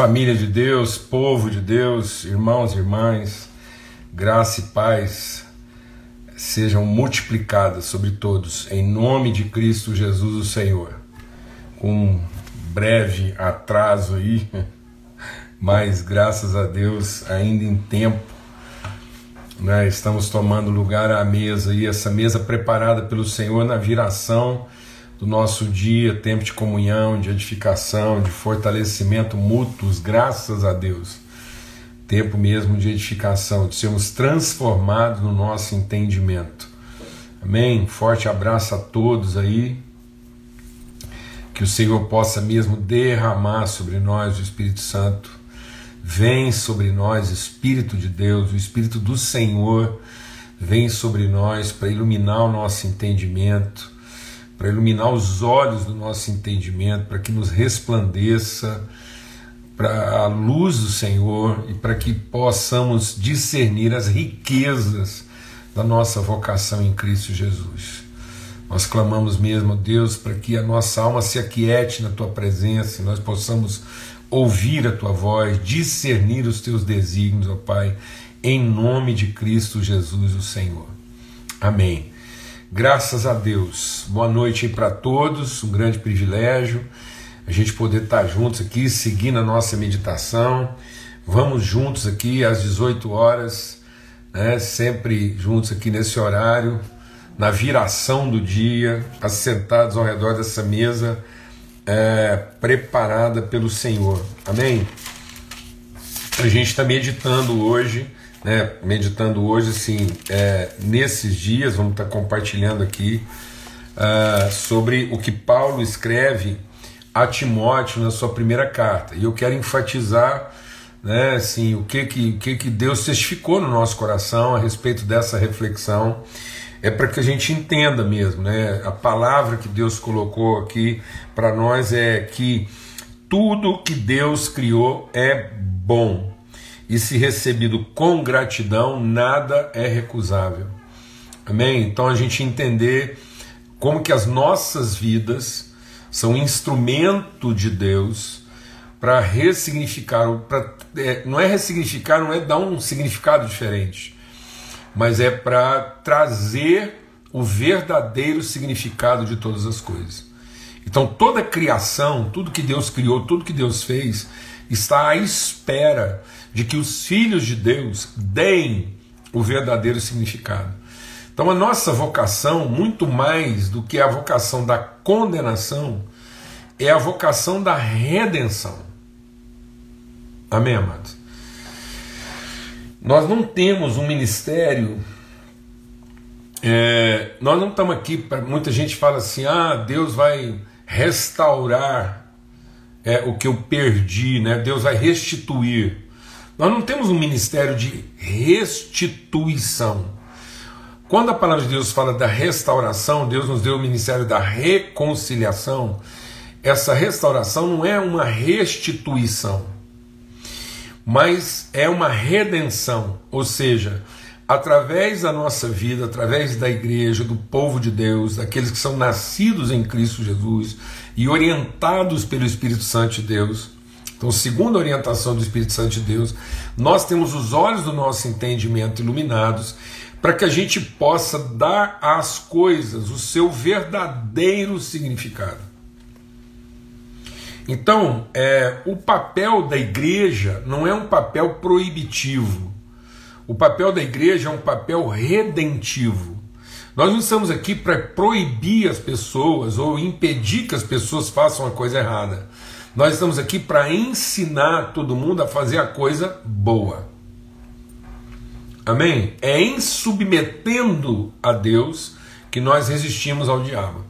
Família de Deus, povo de Deus, irmãos e irmãs, graça e paz sejam multiplicadas sobre todos, em nome de Cristo Jesus, o Senhor. Com um breve atraso aí, mas graças a Deus, ainda em tempo, né, estamos tomando lugar à mesa e essa mesa preparada pelo Senhor na viração do nosso dia, tempo de comunhão, de edificação, de fortalecimento mútuos, graças a Deus. Tempo mesmo de edificação, de sermos transformados no nosso entendimento. Amém? Forte abraço a todos aí. Que o Senhor possa mesmo derramar sobre nós o Espírito Santo. Vem sobre nós, Espírito de Deus, o Espírito do Senhor, vem sobre nós para iluminar o nosso entendimento para iluminar os olhos do nosso entendimento, para que nos resplandeça para a luz do Senhor e para que possamos discernir as riquezas da nossa vocação em Cristo Jesus. Nós clamamos mesmo, Deus, para que a nossa alma se aquiete na tua presença e nós possamos ouvir a tua voz, discernir os teus desígnios, ó Pai, em nome de Cristo Jesus, o Senhor. Amém. Graças a Deus. Boa noite para todos, um grande privilégio a gente poder estar juntos aqui, seguindo a nossa meditação. Vamos juntos aqui às 18 horas, né, sempre juntos aqui nesse horário, na viração do dia, assentados ao redor dessa mesa é, preparada pelo Senhor. Amém? A gente está meditando hoje né, meditando hoje, assim, é, nesses dias, vamos estar compartilhando aqui uh, sobre o que Paulo escreve a Timóteo na sua primeira carta. E eu quero enfatizar né, assim, o que, que, o que, que Deus testificou no nosso coração a respeito dessa reflexão. É para que a gente entenda mesmo, né? A palavra que Deus colocou aqui para nós é que tudo que Deus criou é bom e se recebido com gratidão, nada é recusável. Amém? Então a gente entender como que as nossas vidas são instrumento de Deus para ressignificar, pra, é, não é ressignificar, não é dar um significado diferente, mas é para trazer o verdadeiro significado de todas as coisas. Então toda a criação, tudo que Deus criou, tudo que Deus fez, está à espera de que os filhos de Deus deem o verdadeiro significado. Então, a nossa vocação, muito mais do que a vocação da condenação, é a vocação da redenção. Amém, amados? Nós não temos um ministério. É, nós não estamos aqui para. Muita gente fala assim: ah, Deus vai restaurar é, o que eu perdi, né? Deus vai restituir. Nós não temos um ministério de restituição. Quando a palavra de Deus fala da restauração, Deus nos deu o ministério da reconciliação. Essa restauração não é uma restituição, mas é uma redenção, ou seja, através da nossa vida, através da igreja, do povo de Deus, daqueles que são nascidos em Cristo Jesus e orientados pelo Espírito Santo de Deus, então, segundo a orientação do Espírito Santo de Deus, nós temos os olhos do nosso entendimento iluminados para que a gente possa dar às coisas o seu verdadeiro significado. Então, é, o papel da igreja não é um papel proibitivo. O papel da igreja é um papel redentivo. Nós não estamos aqui para proibir as pessoas ou impedir que as pessoas façam a coisa errada. Nós estamos aqui para ensinar todo mundo a fazer a coisa boa. Amém? É em submetendo a Deus que nós resistimos ao diabo.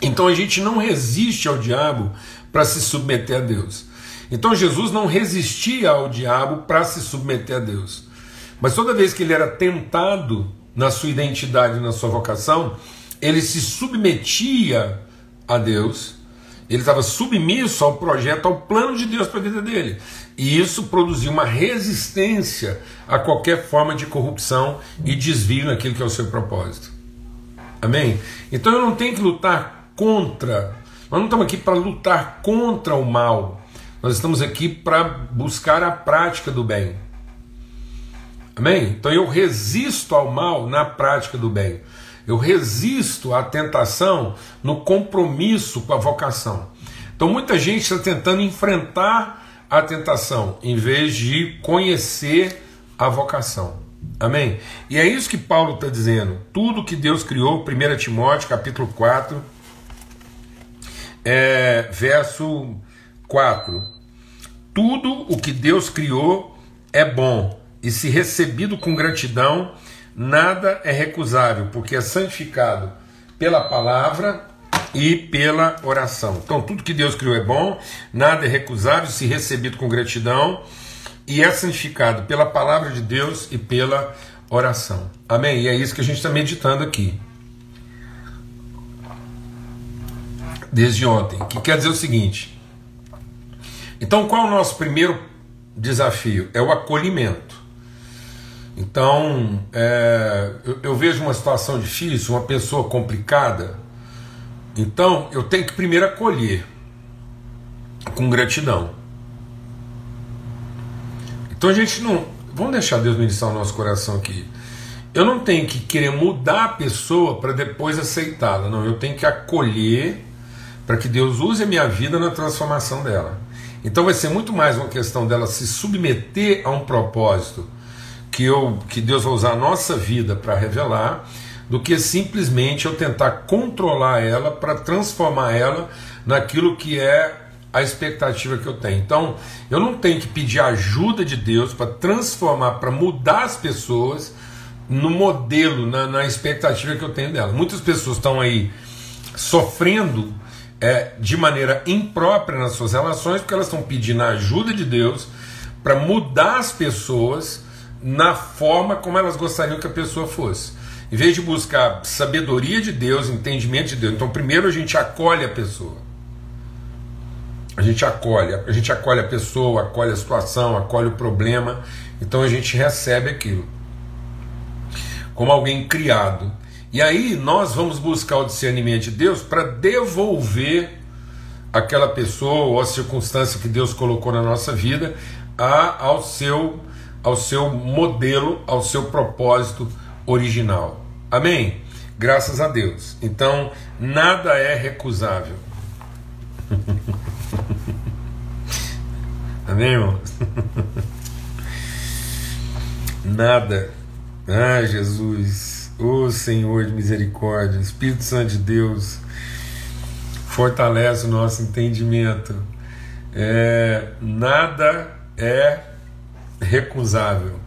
Então a gente não resiste ao diabo para se submeter a Deus. Então Jesus não resistia ao diabo para se submeter a Deus. Mas toda vez que ele era tentado na sua identidade, na sua vocação, ele se submetia a Deus ele estava submisso ao projeto, ao plano de Deus para a vida dele. E isso produziu uma resistência a qualquer forma de corrupção e desvio naquilo que é o seu propósito. Amém? Então eu não tenho que lutar contra, nós não estamos aqui para lutar contra o mal, Nós estamos aqui para buscar a prática do bem. Amém? Então eu resisto ao mal na prática do bem. Eu resisto à tentação no compromisso com a vocação. Então muita gente está tentando enfrentar a tentação em vez de conhecer a vocação. Amém? E é isso que Paulo está dizendo. Tudo que Deus criou, 1 Timóteo capítulo 4, é, verso 4. Tudo o que Deus criou é bom, e se recebido com gratidão, nada é recusável, porque é santificado pela palavra e pela oração. Então, tudo que Deus criou é bom, nada é recusável, se recebido com gratidão, e é santificado pela palavra de Deus e pela oração. Amém? E é isso que a gente está meditando aqui. Desde ontem. Que quer dizer o seguinte. Então, qual é o nosso primeiro desafio? É o acolhimento. Então, é, eu, eu vejo uma situação difícil, uma pessoa complicada. Então, eu tenho que primeiro acolher com gratidão. Então a gente não. Vamos deixar Deus ministrar o nosso coração aqui. Eu não tenho que querer mudar a pessoa para depois aceitá-la. Não, eu tenho que acolher para que Deus use a minha vida na transformação dela. Então vai ser muito mais uma questão dela se submeter a um propósito que, eu, que Deus vai usar a nossa vida para revelar, do que simplesmente eu tentar controlar ela para transformar ela naquilo que é a expectativa que eu tenho. Então, eu não tenho que pedir ajuda de Deus para transformar, para mudar as pessoas no modelo, na, na, expectativa que eu tenho dela. Muitas pessoas estão aí sofrendo é, de maneira imprópria nas suas relações porque elas estão pedindo a ajuda de Deus para mudar as pessoas na forma como elas gostariam que a pessoa fosse. Em vez de buscar sabedoria de Deus, entendimento de Deus, então primeiro a gente acolhe a pessoa. A gente acolhe, a gente acolhe a pessoa, acolhe a situação, acolhe o problema, então a gente recebe aquilo como alguém criado. E aí nós vamos buscar o discernimento de Deus para devolver aquela pessoa ou a circunstância que Deus colocou na nossa vida a, ao seu ao seu modelo, ao seu propósito original. Amém? Graças a Deus. Então, nada é recusável. Amém, irmãos? Nada. Ah, Jesus. Ô oh, Senhor de misericórdia, Espírito Santo de Deus, fortalece o nosso entendimento. É, nada é recusável.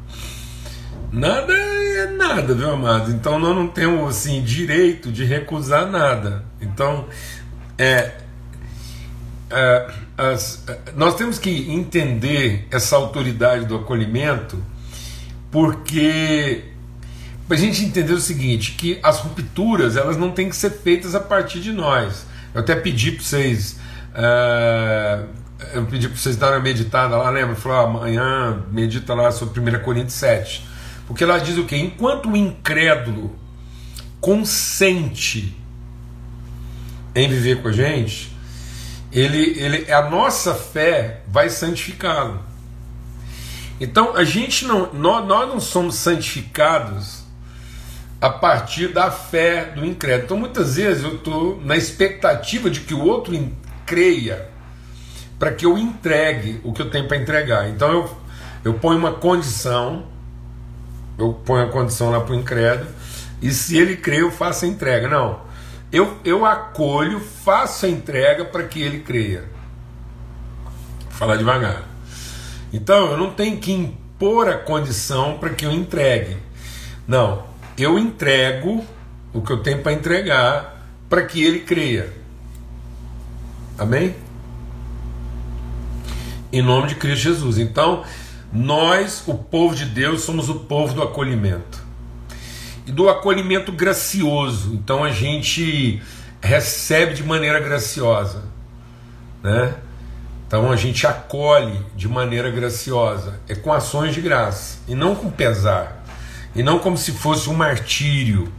Nada é nada, viu, amado? Então nós não temos assim direito de recusar nada. Então é, é, as, nós temos que entender essa autoridade do acolhimento, porque para a gente entender o seguinte, que as rupturas elas não têm que ser feitas a partir de nós. Eu até pedi para vocês, uh, eu pedi para vocês darem uma meditada lá, lembra? Falou, ah, amanhã medita lá sobre 1 Coríntios 7. Porque lá diz o que? Enquanto o incrédulo consente em viver com a gente, ele, ele, a nossa fé vai santificá-lo. Então a gente não, nós, nós não somos santificados a partir da fé do incrédulo. Então muitas vezes eu estou na expectativa de que o outro creia para que eu entregue o que eu tenho para entregar. Então eu, eu ponho uma condição, eu ponho a condição lá para o incrédulo, e se ele crê, eu faço a entrega. Não eu, eu acolho, faço a entrega para que ele creia. Vou falar devagar. Então eu não tenho que impor a condição para que eu entregue. Não, eu entrego o que eu tenho para entregar para que ele creia. Amém? Em nome de Cristo Jesus. Então, nós, o povo de Deus, somos o povo do acolhimento e do acolhimento gracioso. Então a gente recebe de maneira graciosa, né? Então a gente acolhe de maneira graciosa, é com ações de graça e não com pesar, e não como se fosse um martírio,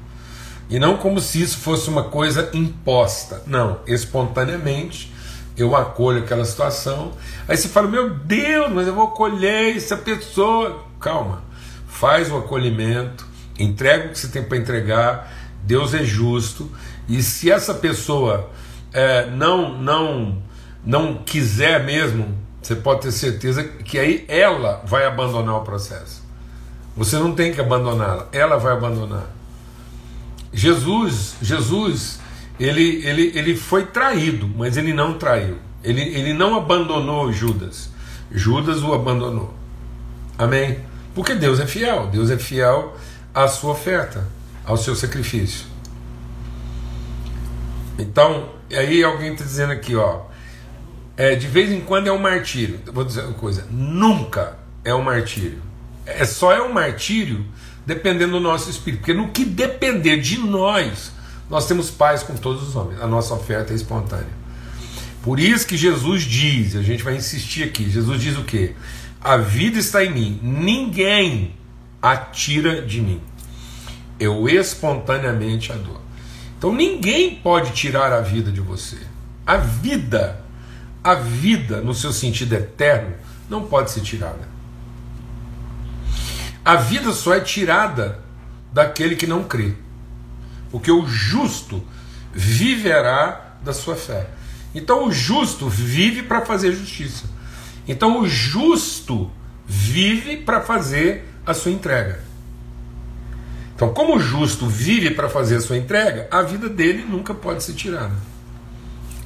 e não como se isso fosse uma coisa imposta. Não, espontaneamente, eu acolho aquela situação. Aí você fala, meu Deus, mas eu vou acolher essa pessoa. Calma, faz o acolhimento, entrega o que você tem para entregar, Deus é justo, e se essa pessoa é, não, não, não quiser mesmo, você pode ter certeza que aí ela vai abandonar o processo. Você não tem que abandoná-la, ela vai abandonar. Jesus, Jesus, ele, ele, ele foi traído, mas ele não traiu. Ele, ele não abandonou Judas. Judas o abandonou. Amém? Porque Deus é fiel. Deus é fiel à sua oferta, ao seu sacrifício. Então, aí alguém está dizendo aqui, ó. É, de vez em quando é um martírio. vou dizer uma coisa: nunca é um martírio. É só é um martírio dependendo do nosso espírito. Porque no que depender de nós, nós temos paz com todos os homens. A nossa oferta é espontânea. Por isso que Jesus diz, a gente vai insistir aqui, Jesus diz o quê? A vida está em mim, ninguém a tira de mim. Eu espontaneamente a dou. Então ninguém pode tirar a vida de você. A vida, a vida no seu sentido eterno, não pode ser tirada. A vida só é tirada daquele que não crê. Porque o justo viverá da sua fé. Então o justo vive para fazer justiça. Então o justo vive para fazer a sua entrega. Então, como o justo vive para fazer a sua entrega, a vida dele nunca pode ser tirada.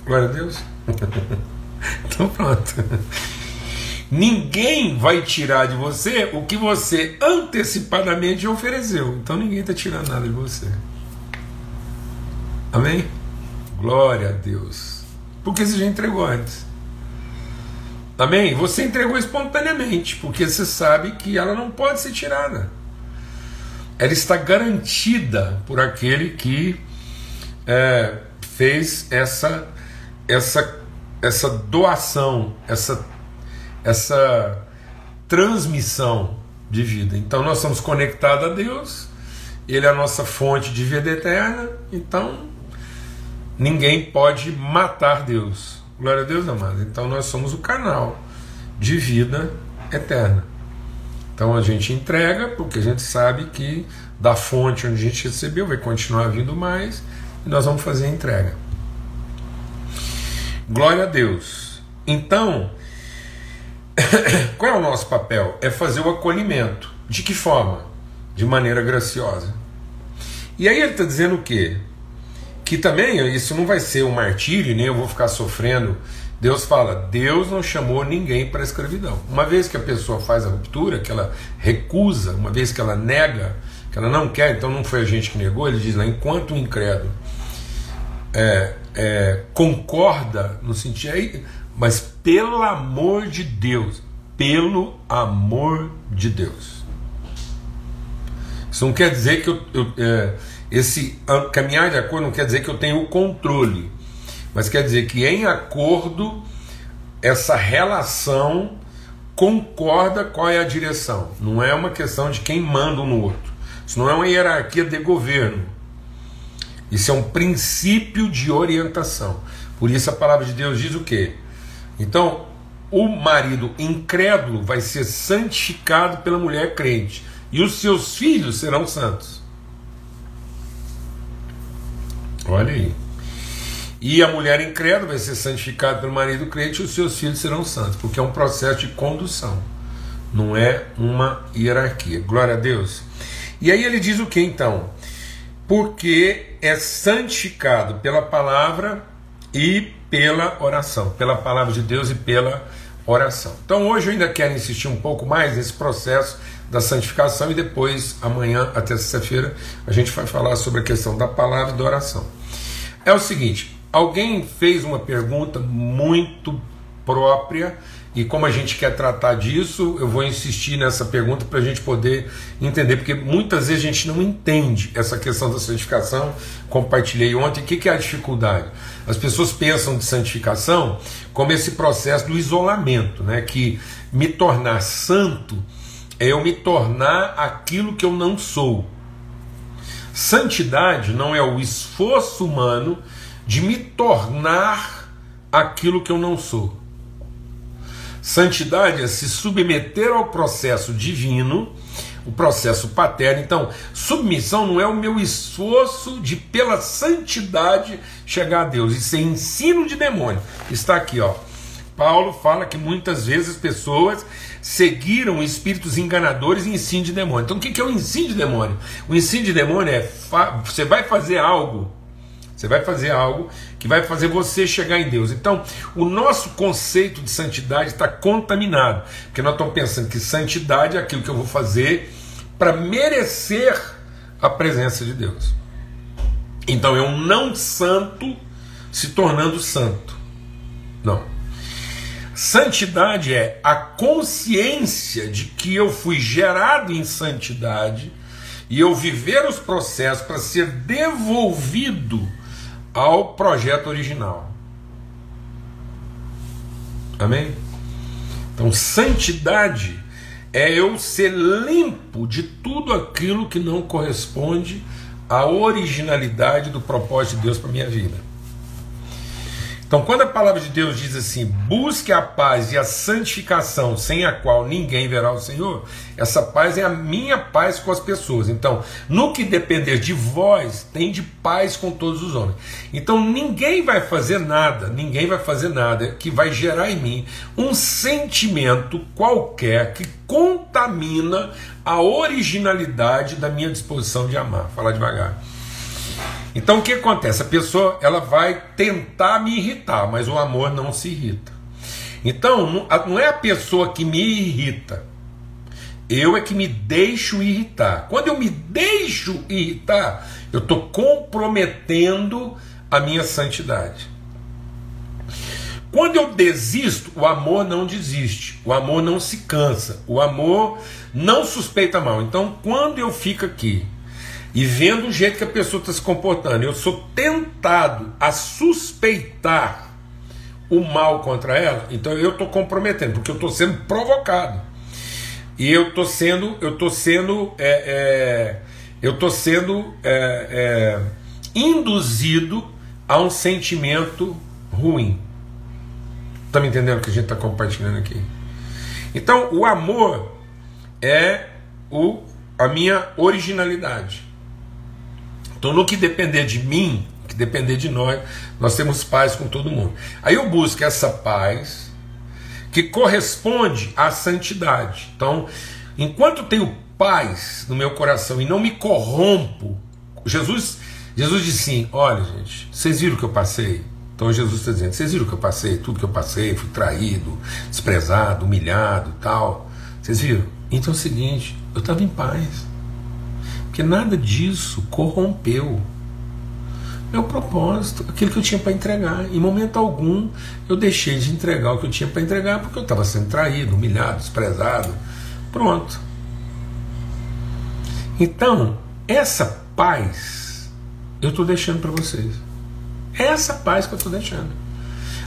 Glória a Deus. então pronto. Ninguém vai tirar de você o que você antecipadamente ofereceu. Então ninguém está tirando nada de você. Amém? Glória a Deus. Porque você já entregou antes. Amém? Você entregou espontaneamente, porque você sabe que ela não pode ser tirada. Ela está garantida por aquele que é, fez essa, essa, essa doação, essa essa transmissão de vida. Então nós estamos conectados a Deus, Ele é a nossa fonte de vida eterna, então ninguém pode matar Deus. Glória a Deus, amado. Então nós somos o canal de vida eterna. Então a gente entrega, porque a gente sabe que da fonte onde a gente recebeu vai continuar vindo mais, e nós vamos fazer a entrega. Glória a Deus. Então, Qual é o nosso papel? É fazer o acolhimento. De que forma? De maneira graciosa. E aí ele está dizendo o quê? Que também isso não vai ser um martírio, nem eu vou ficar sofrendo. Deus fala: Deus não chamou ninguém para a escravidão. Uma vez que a pessoa faz a ruptura, que ela recusa, uma vez que ela nega, que ela não quer, então não foi a gente que negou, ele diz lá: enquanto o incrédulo é, é, concorda no sentido. Aí, mas pelo amor de Deus, pelo amor de Deus. Isso não quer dizer que eu, eu é, esse caminhar de acordo não quer dizer que eu tenho o controle, mas quer dizer que em acordo essa relação concorda qual é a direção. Não é uma questão de quem manda um no outro. Isso não é uma hierarquia de governo. Isso é um princípio de orientação. Por isso a palavra de Deus diz o quê? Então, o marido incrédulo vai ser santificado pela mulher crente, e os seus filhos serão santos. Olha aí. E a mulher incrédula vai ser santificada pelo marido crente e os seus filhos serão santos, porque é um processo de condução, não é uma hierarquia. Glória a Deus. E aí ele diz o que então? Porque é santificado pela palavra e pela oração, pela palavra de Deus e pela oração. Então hoje eu ainda quero insistir um pouco mais nesse processo da santificação e depois, amanhã até sexta-feira, a gente vai falar sobre a questão da palavra e da oração. É o seguinte: alguém fez uma pergunta muito própria e como a gente quer tratar disso, eu vou insistir nessa pergunta para a gente poder entender, porque muitas vezes a gente não entende essa questão da santificação. Compartilhei ontem. O que é a dificuldade? As pessoas pensam de santificação como esse processo do isolamento, né? que me tornar santo é eu me tornar aquilo que eu não sou. Santidade não é o esforço humano de me tornar aquilo que eu não sou. Santidade é se submeter ao processo divino, o processo paterno. Então, submissão não é o meu esforço de, pela santidade, chegar a Deus. Isso é ensino de demônio. Está aqui, ó. Paulo fala que muitas vezes pessoas seguiram espíritos enganadores e ensino de demônio. Então, o que é o ensino de demônio? O ensino de demônio é você vai fazer algo você vai fazer algo que vai fazer você chegar em Deus. Então, o nosso conceito de santidade está contaminado, porque nós estamos pensando que santidade é aquilo que eu vou fazer para merecer a presença de Deus. Então, é um não santo se tornando santo. Não. Santidade é a consciência de que eu fui gerado em santidade e eu viver os processos para ser devolvido ao projeto original. Amém? Então, santidade é eu ser limpo de tudo aquilo que não corresponde à originalidade do propósito de Deus para minha vida. Então, quando a palavra de Deus diz assim: busque a paz e a santificação, sem a qual ninguém verá o Senhor, essa paz é a minha paz com as pessoas. Então, no que depender de vós, tem de paz com todos os homens. Então, ninguém vai fazer nada, ninguém vai fazer nada que vai gerar em mim um sentimento qualquer que contamina a originalidade da minha disposição de amar. Falar devagar. Então o que acontece? A pessoa ela vai tentar me irritar, mas o amor não se irrita. Então não é a pessoa que me irrita, eu é que me deixo irritar. Quando eu me deixo irritar, eu estou comprometendo a minha santidade. Quando eu desisto, o amor não desiste, o amor não se cansa, o amor não suspeita mal. Então, quando eu fico aqui e vendo o jeito que a pessoa está se comportando, eu sou tentado a suspeitar o mal contra ela, então eu estou comprometendo, porque eu estou sendo provocado. E eu estou sendo, eu estou sendo, é, é, eu estou sendo é, é, induzido a um sentimento ruim. Está me entendendo o que a gente está compartilhando aqui? Então, o amor é o, a minha originalidade. Então, no que depender de mim, que depender de nós, nós temos paz com todo mundo. Aí eu busco essa paz que corresponde à santidade. Então, enquanto tenho paz no meu coração e não me corrompo, Jesus, Jesus disse assim: olha, gente, vocês viram o que eu passei? Então Jesus está dizendo: vocês viram o que eu passei? Tudo que eu passei, fui traído, desprezado, humilhado tal. Vocês viram? Então é o seguinte: eu estava em paz. Porque nada disso corrompeu meu propósito, aquilo que eu tinha para entregar. Em momento algum eu deixei de entregar o que eu tinha para entregar porque eu estava sendo traído, humilhado, desprezado. Pronto. Então, essa paz eu estou deixando para vocês. Essa paz que eu estou deixando.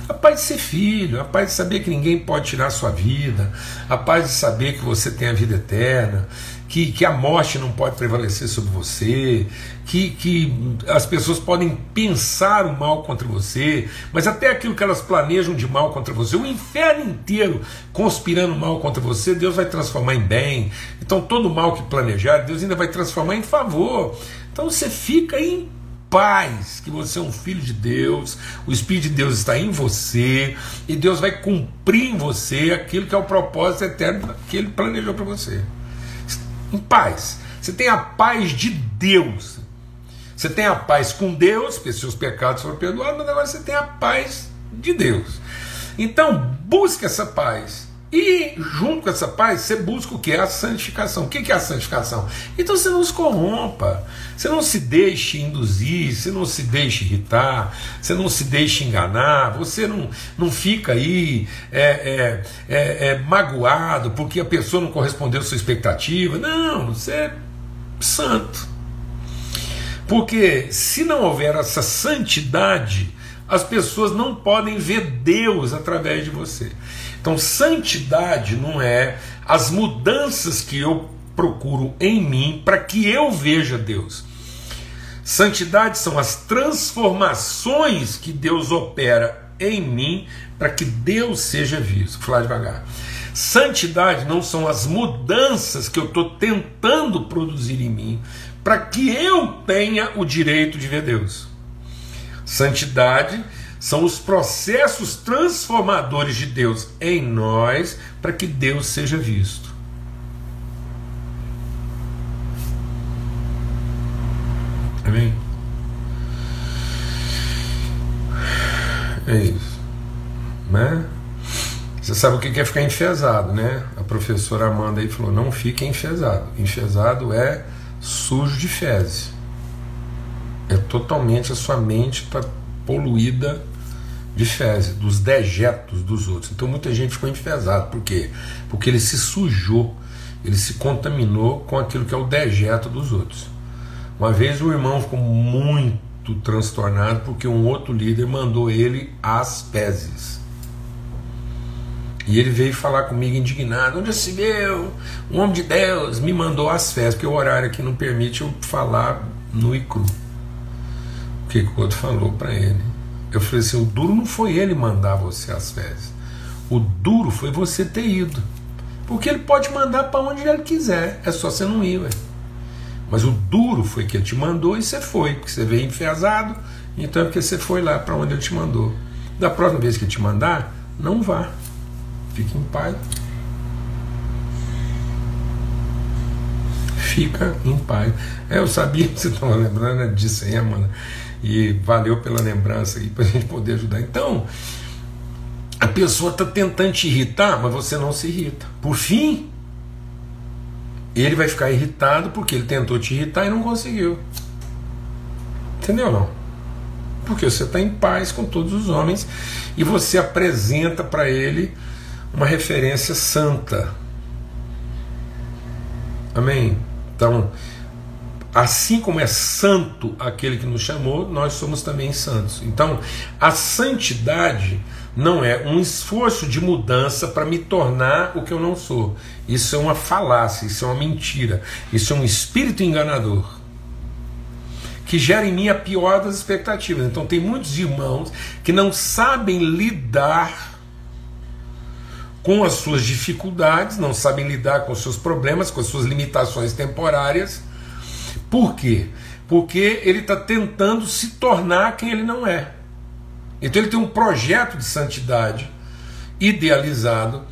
A paz de ser filho, a paz de saber que ninguém pode tirar a sua vida, a paz de saber que você tem a vida eterna, que, que a morte não pode prevalecer sobre você, que, que as pessoas podem pensar o mal contra você, mas até aquilo que elas planejam de mal contra você, o inferno inteiro conspirando mal contra você, Deus vai transformar em bem. Então, todo mal que planejar, Deus ainda vai transformar em favor. Então, você fica em paz, que você é um filho de Deus, o Espírito de Deus está em você e Deus vai cumprir em você aquilo que é o propósito eterno que Ele planejou para você em paz. Você tem a paz de Deus. Você tem a paz com Deus, porque seus pecados foram perdoados, mas agora você tem a paz de Deus. Então, busque essa paz. E junto com essa paz, você busca o que? A santificação. O que é a santificação? Então você não se corrompa, você não se deixe induzir, você não se deixe irritar, você não se deixe enganar, você não, não fica aí é, é, é, é magoado porque a pessoa não correspondeu à sua expectativa. Não, você é santo. Porque se não houver essa santidade, as pessoas não podem ver Deus através de você. Então, santidade não é as mudanças que eu procuro em mim para que eu veja Deus. Santidade são as transformações que Deus opera em mim para que Deus seja visto. Vou falar devagar. Santidade não são as mudanças que eu estou tentando produzir em mim para que eu tenha o direito de ver Deus. Santidade são os processos transformadores de Deus em nós para que Deus seja visto. Amém? É isso. Né? Você sabe o que é ficar enfesado, né? A professora Amanda aí falou: não fique enfesado. Enfesado é sujo de fezes. É totalmente a sua mente está poluída de fezes, dos dejetos dos outros. Então muita gente ficou enfesado. Por quê? Porque ele se sujou, ele se contaminou com aquilo que é o dejeto dos outros. Uma vez o irmão ficou muito transtornado porque um outro líder mandou ele às fezes. E ele veio falar comigo indignado: onde se viu? Um homem de Deus me mandou às fezes, porque o horário aqui não permite eu falar nu e cru. O que, que o outro falou para ele? Eu falei assim: o duro não foi ele mandar você às fezes. O duro foi você ter ido. Porque ele pode mandar para onde ele quiser, é só você não ir. Ué. Mas o duro foi que ele te mandou e você foi, porque você veio enfesado, então é porque você foi lá para onde ele te mandou. Da próxima vez que ele te mandar, não vá. Fique em paz. Fica em paz. É, eu sabia que você estava lembrando disso aí, mano. E valeu pela lembrança aí para a gente poder ajudar. Então, a pessoa está tentando te irritar, mas você não se irrita. Por fim, ele vai ficar irritado porque ele tentou te irritar e não conseguiu. Entendeu não? Porque você está em paz com todos os homens e você apresenta para ele uma referência santa. Amém? Então, assim como é santo aquele que nos chamou, nós somos também santos. Então, a santidade não é um esforço de mudança para me tornar o que eu não sou. Isso é uma falácia, isso é uma mentira, isso é um espírito enganador que gera em mim a pior das expectativas. Então, tem muitos irmãos que não sabem lidar com as suas dificuldades, não sabem lidar com os seus problemas, com as suas limitações temporárias. Por quê? Porque ele está tentando se tornar quem ele não é. Então ele tem um projeto de santidade idealizado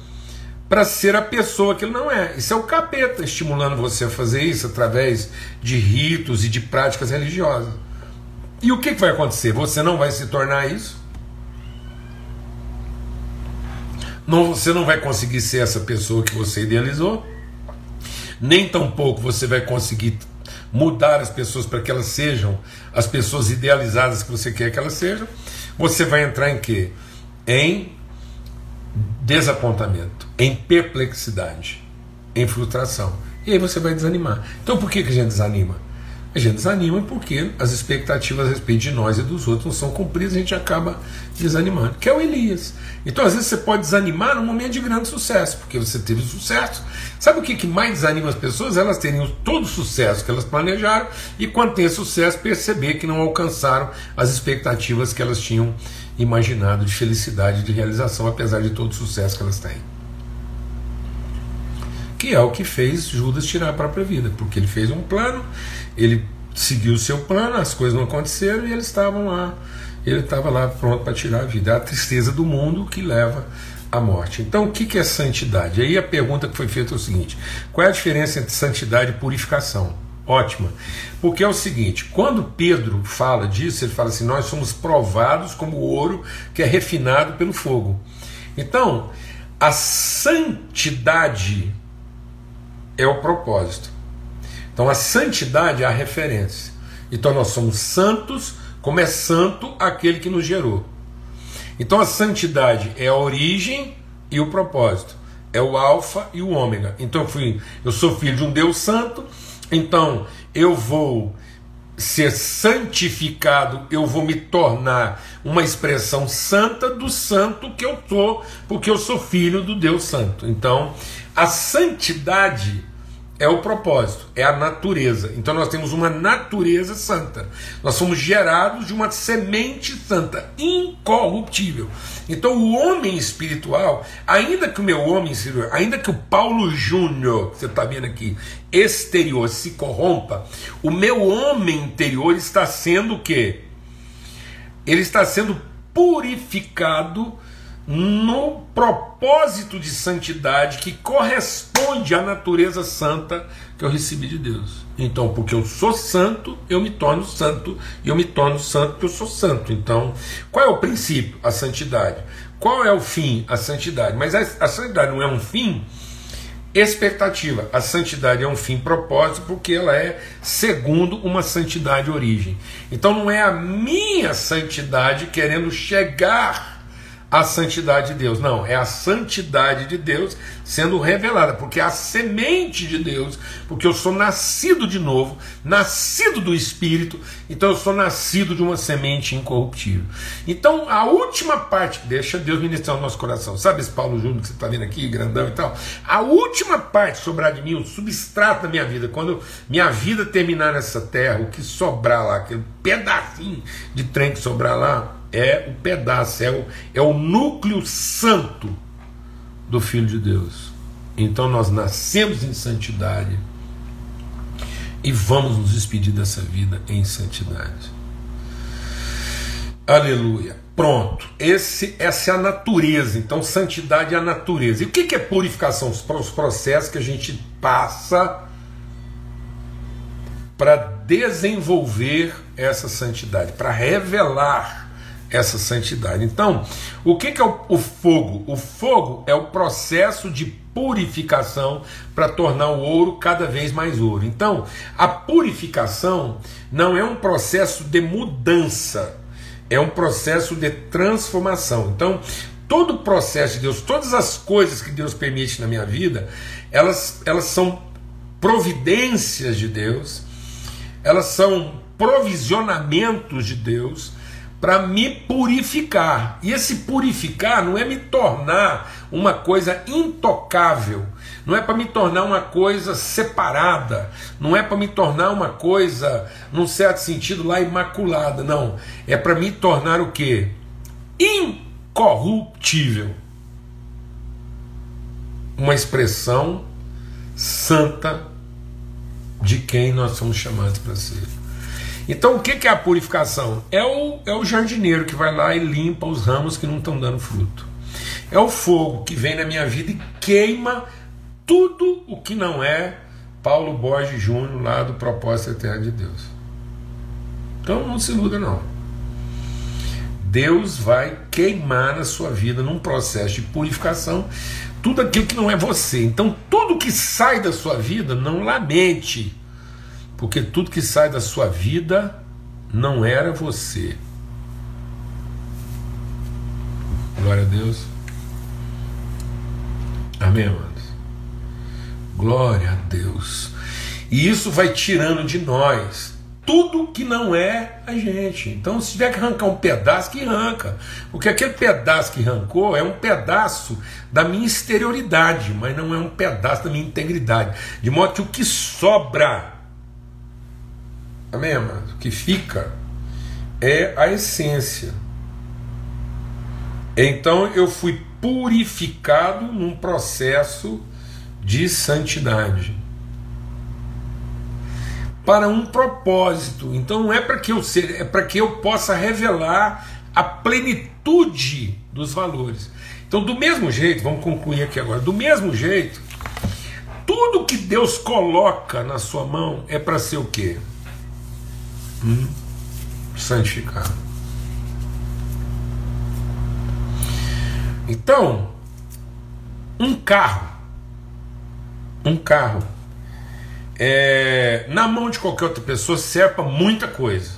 para ser a pessoa que ele não é. Isso é o capeta estimulando você a fazer isso através de ritos e de práticas religiosas. E o que, que vai acontecer? Você não vai se tornar isso? Não, você não vai conseguir ser essa pessoa que você idealizou, nem tampouco você vai conseguir mudar as pessoas para que elas sejam as pessoas idealizadas que você quer que elas sejam você vai entrar em quê? Em desapontamento, em perplexidade, em frustração. E aí você vai desanimar. Então por que, que a gente desanima? Gente desanima porque as expectativas a respeito de nós e dos outros não são cumpridas, a gente acaba desanimando. Que é o Elias. Então, às vezes, você pode desanimar num momento de grande sucesso, porque você teve sucesso. Sabe o que, que mais desanima as pessoas? Elas terem todo o sucesso que elas planejaram e, quando tem sucesso, perceber que não alcançaram as expectativas que elas tinham imaginado de felicidade, de realização, apesar de todo o sucesso que elas têm que é o que fez Judas tirar a própria vida, porque ele fez um plano, ele seguiu o seu plano, as coisas não aconteceram e eles estavam lá, ele estava lá pronto para tirar a vida. É a tristeza do mundo que leva à morte. Então, o que é santidade? Aí a pergunta que foi feita é o seguinte: qual é a diferença entre santidade e purificação? Ótima, porque é o seguinte: quando Pedro fala disso, ele fala assim: nós somos provados como ouro que é refinado pelo fogo. Então, a santidade é o propósito. Então a santidade é a referência. Então nós somos santos, como é santo aquele que nos gerou. Então a santidade é a origem e o propósito. É o alfa e o ômega. Então eu, fui, eu sou filho de um Deus santo, então eu vou ser santificado, eu vou me tornar uma expressão santa do santo que eu sou, porque eu sou filho do Deus santo. Então, a santidade é o propósito, é a natureza. Então nós temos uma natureza santa. Nós somos gerados de uma semente santa, incorruptível. Então o homem espiritual, ainda que o meu homem exterior, ainda que o Paulo Júnior, que você está vendo aqui, exterior se corrompa, o meu homem interior está sendo o quê? Ele está sendo purificado no propósito de santidade que corresponde à natureza santa que eu recebi de Deus. Então, porque eu sou santo, eu me torno santo, e eu me torno santo porque eu sou santo. Então, qual é o princípio? A santidade. Qual é o fim? A santidade. Mas a, a santidade não é um fim expectativa. A santidade é um fim propósito porque ela é segundo uma santidade origem. Então não é a minha santidade querendo chegar a santidade de Deus. Não, é a santidade de Deus sendo revelada, porque é a semente de Deus, porque eu sou nascido de novo, nascido do Espírito, então eu sou nascido de uma semente incorruptível. Então a última parte, deixa Deus ministrar o nosso coração, sabe esse Paulo Júnior que você está vendo aqui, grandão e tal? A última parte sobrar de mim, o substrato da minha vida, quando minha vida terminar nessa terra, o que sobrar lá, aquele pedacinho de trem que sobrar lá, é o pedaço, é o, é o núcleo santo do Filho de Deus. Então nós nascemos em santidade e vamos nos despedir dessa vida em santidade. Aleluia. Pronto. Esse, essa é a natureza. Então, santidade é a natureza. E o que é purificação? Os processos que a gente passa para desenvolver essa santidade, para revelar essa santidade. Então, o que, que é o, o fogo? O fogo é o processo de purificação para tornar o ouro cada vez mais ouro. Então, a purificação não é um processo de mudança, é um processo de transformação. Então, todo o processo de Deus, todas as coisas que Deus permite na minha vida, elas, elas são providências de Deus, elas são provisionamentos de Deus para me purificar. E esse purificar não é me tornar uma coisa intocável, não é para me tornar uma coisa separada, não é para me tornar uma coisa, num certo sentido, lá imaculada, não. É para me tornar o que? Incorruptível. Uma expressão santa de quem nós somos chamados para ser. Então o que é a purificação? É o, é o jardineiro que vai lá e limpa os ramos que não estão dando fruto. É o fogo que vem na minha vida e queima tudo o que não é Paulo Borges Júnior lá do Propósito Eterno de Deus. Então não se iluda não. Deus vai queimar na sua vida num processo de purificação tudo aquilo que não é você. Então tudo que sai da sua vida, não lamente porque tudo que sai da sua vida não era você. Glória a Deus. Amém, amados? Glória a Deus. E isso vai tirando de nós tudo que não é a gente. Então, se tiver que arrancar um pedaço, que arranca. Porque aquele pedaço que arrancou é um pedaço da minha exterioridade, mas não é um pedaço da minha integridade. De modo que o que sobra Amém, amado? O que fica é a essência. Então eu fui purificado num processo de santidade. Para um propósito. Então não é para que eu seja, é para que eu possa revelar a plenitude dos valores. Então, do mesmo jeito, vamos concluir aqui agora, do mesmo jeito, tudo que Deus coloca na sua mão é para ser o quê? Hum, santificado. Então, um carro, um carro, é, na mão de qualquer outra pessoa serve para muita coisa,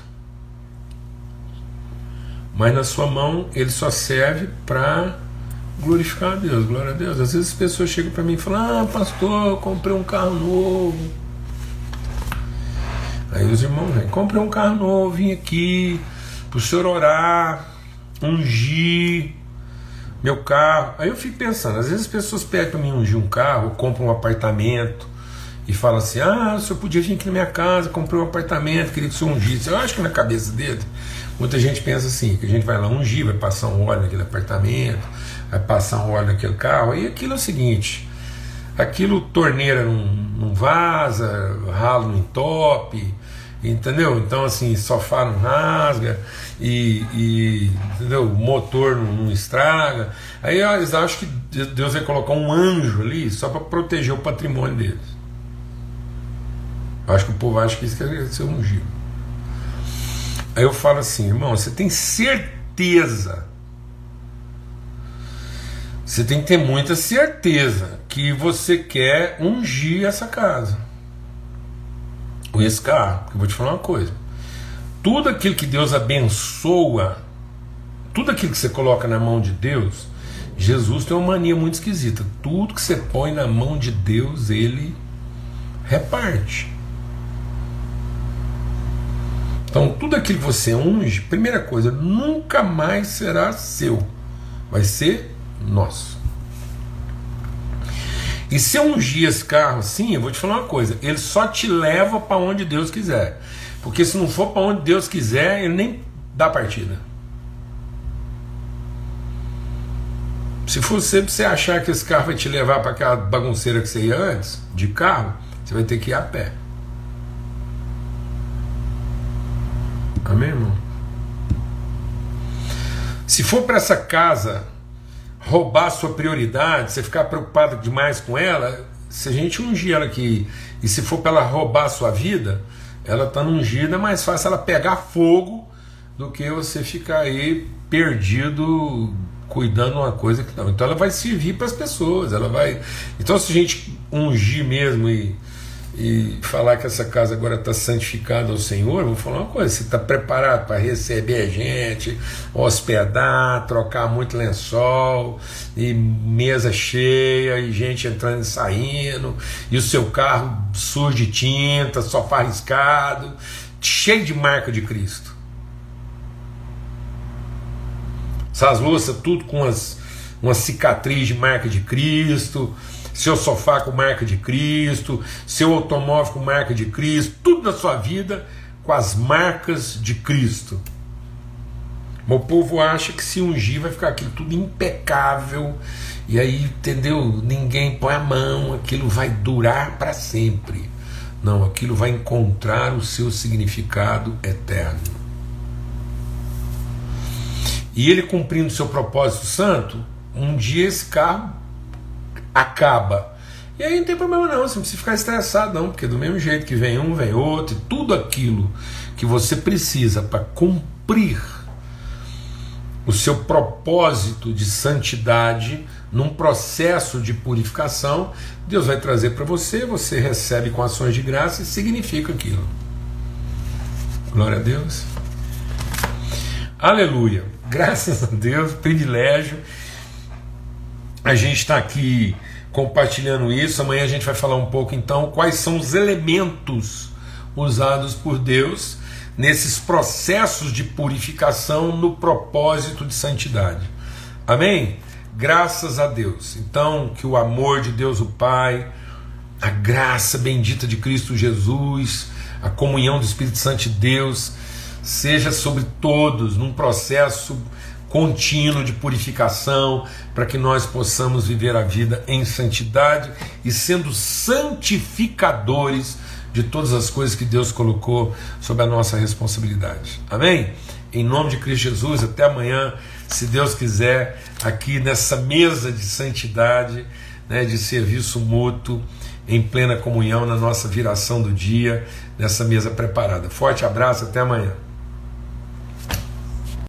mas na sua mão ele só serve para glorificar a Deus, glória a Deus. Às vezes as pessoas chegam para mim e falam: Ah, pastor, comprei um carro novo Aí os irmãos vêm, comprei um carro novo, vim aqui para o senhor orar, ungir meu carro. Aí eu fico pensando, às vezes as pessoas pedem para mim ungir um carro, compram um apartamento, e fala assim: Ah, o senhor podia vir aqui na minha casa, comprei um apartamento, queria que o senhor ungisse. Eu acho que na cabeça dele, muita gente pensa assim: que a gente vai lá ungir, vai passar um óleo naquele apartamento, vai passar um óleo naquele carro. E aquilo é o seguinte: aquilo torneira não, não vaza, ralo não entope, entendeu? Então, assim, sofá não rasga e, e entendeu? o motor não, não, estraga. Aí eles acham que Deus vai colocar um anjo ali só para proteger o patrimônio deles. Eu acho que o povo acha que isso quer ser ungido. Aí eu falo assim, irmão, você tem certeza, você tem que ter muita certeza que você quer ungir essa casa com esse carro. Eu vou te falar uma coisa: tudo aquilo que Deus abençoa, tudo aquilo que você coloca na mão de Deus, Jesus tem uma mania muito esquisita. Tudo que você põe na mão de Deus, ele reparte. Então, tudo aquilo que você unge, primeira coisa, nunca mais será seu, vai ser nosso. E se eu ungir esse carro, sim, eu vou te falar uma coisa: ele só te leva para onde Deus quiser. Porque se não for para onde Deus quiser, ele nem dá partida. Se for sempre você achar que esse carro vai te levar para aquela bagunceira que você ia antes, de carro, você vai ter que ir a pé. Amém, irmão? Se for para essa casa roubar sua prioridade, você ficar preocupado demais com ela, se a gente ungir ela aqui e se for para ela roubar a sua vida, ela está ungida, é mais fácil ela pegar fogo do que você ficar aí perdido cuidando uma coisa que não. Então ela vai servir para as pessoas, ela vai. Então se a gente ungir mesmo e e falar que essa casa agora está santificada ao Senhor, vou falar uma coisa: você está preparado para receber gente, hospedar, trocar muito lençol, e mesa cheia, e gente entrando e saindo, e o seu carro sujo de tinta, sofá riscado, cheio de marca de Cristo. Essas louças, tudo com as, uma cicatriz de marca de Cristo seu sofá com marca de Cristo, seu automóvel com marca de Cristo, tudo na sua vida com as marcas de Cristo. O povo acha que se ungir vai ficar aquilo tudo impecável, e aí, entendeu? Ninguém põe a mão, aquilo vai durar para sempre. Não, aquilo vai encontrar o seu significado eterno. E ele cumprindo seu propósito santo, um dia esse carro acaba. E aí não tem problema não, você não precisa ficar estressado não, porque do mesmo jeito que vem um, vem outro, e tudo aquilo que você precisa para cumprir o seu propósito de santidade num processo de purificação, Deus vai trazer para você, você recebe com ações de graça e significa aquilo. Glória a Deus. Aleluia. Graças a Deus, privilégio a gente está aqui compartilhando isso. Amanhã a gente vai falar um pouco então quais são os elementos usados por Deus nesses processos de purificação no propósito de santidade. Amém? Graças a Deus. Então, que o amor de Deus o Pai, a graça bendita de Cristo Jesus, a comunhão do Espírito Santo de Deus seja sobre todos num processo contínuo de purificação, para que nós possamos viver a vida em santidade e sendo santificadores de todas as coisas que Deus colocou sob a nossa responsabilidade. Amém? Em nome de Cristo Jesus, até amanhã, se Deus quiser, aqui nessa mesa de santidade, né, de serviço mútuo, em plena comunhão na nossa viração do dia, nessa mesa preparada. Forte abraço, até amanhã.